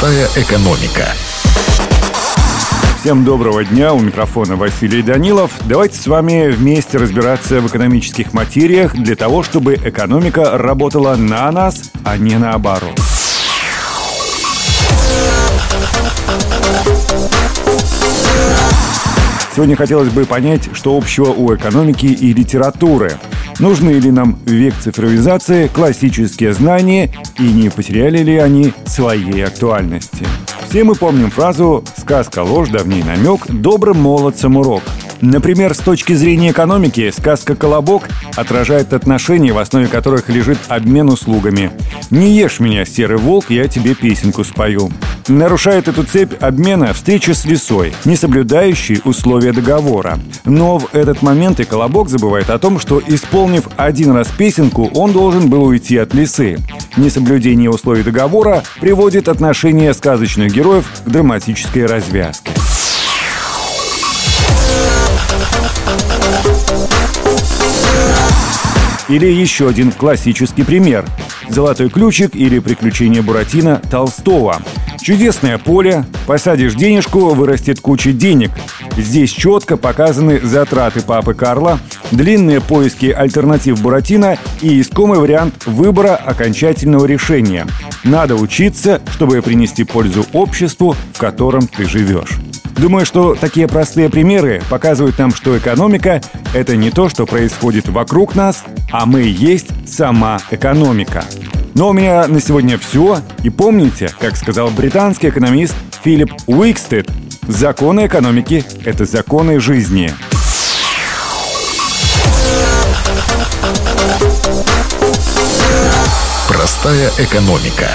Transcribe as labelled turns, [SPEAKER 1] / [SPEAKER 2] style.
[SPEAKER 1] Простая экономика.
[SPEAKER 2] Всем доброго дня, у микрофона Василий Данилов. Давайте с вами вместе разбираться в экономических материях для того, чтобы экономика работала на нас, а не наоборот. Сегодня хотелось бы понять, что общего у экономики и литературы. Нужны ли нам век цифровизации классические знания и не потеряли ли они своей актуальности? Все мы помним фразу «сказка ложь, давний намек, добрым молодцам урок». Например, с точки зрения экономики, сказка «Колобок» отражает отношения, в основе которых лежит обмен услугами. «Не ешь меня, серый волк, я тебе песенку спою». Нарушает эту цепь обмена встреча с лисой, не соблюдающей условия договора. Но в этот момент и Колобок забывает о том, что, исполнив один раз песенку, он должен был уйти от лисы. Несоблюдение условий договора приводит отношения сказочных героев к драматической развязке. Или еще один классический пример. «Золотой ключик» или «Приключения Буратино» Толстого. Чудесное поле, посадишь денежку, вырастет куча денег. Здесь четко показаны затраты папы Карла, длинные поиски альтернатив Буратино и искомый вариант выбора окончательного решения. Надо учиться, чтобы принести пользу обществу, в котором ты живешь. Думаю, что такие простые примеры показывают нам, что экономика — это не то, что происходит вокруг нас, а мы есть сама экономика. Но у меня на сегодня все. И помните, как сказал британский экономист Филипп Уикстед, законы экономики — это законы жизни.
[SPEAKER 1] Простая экономика.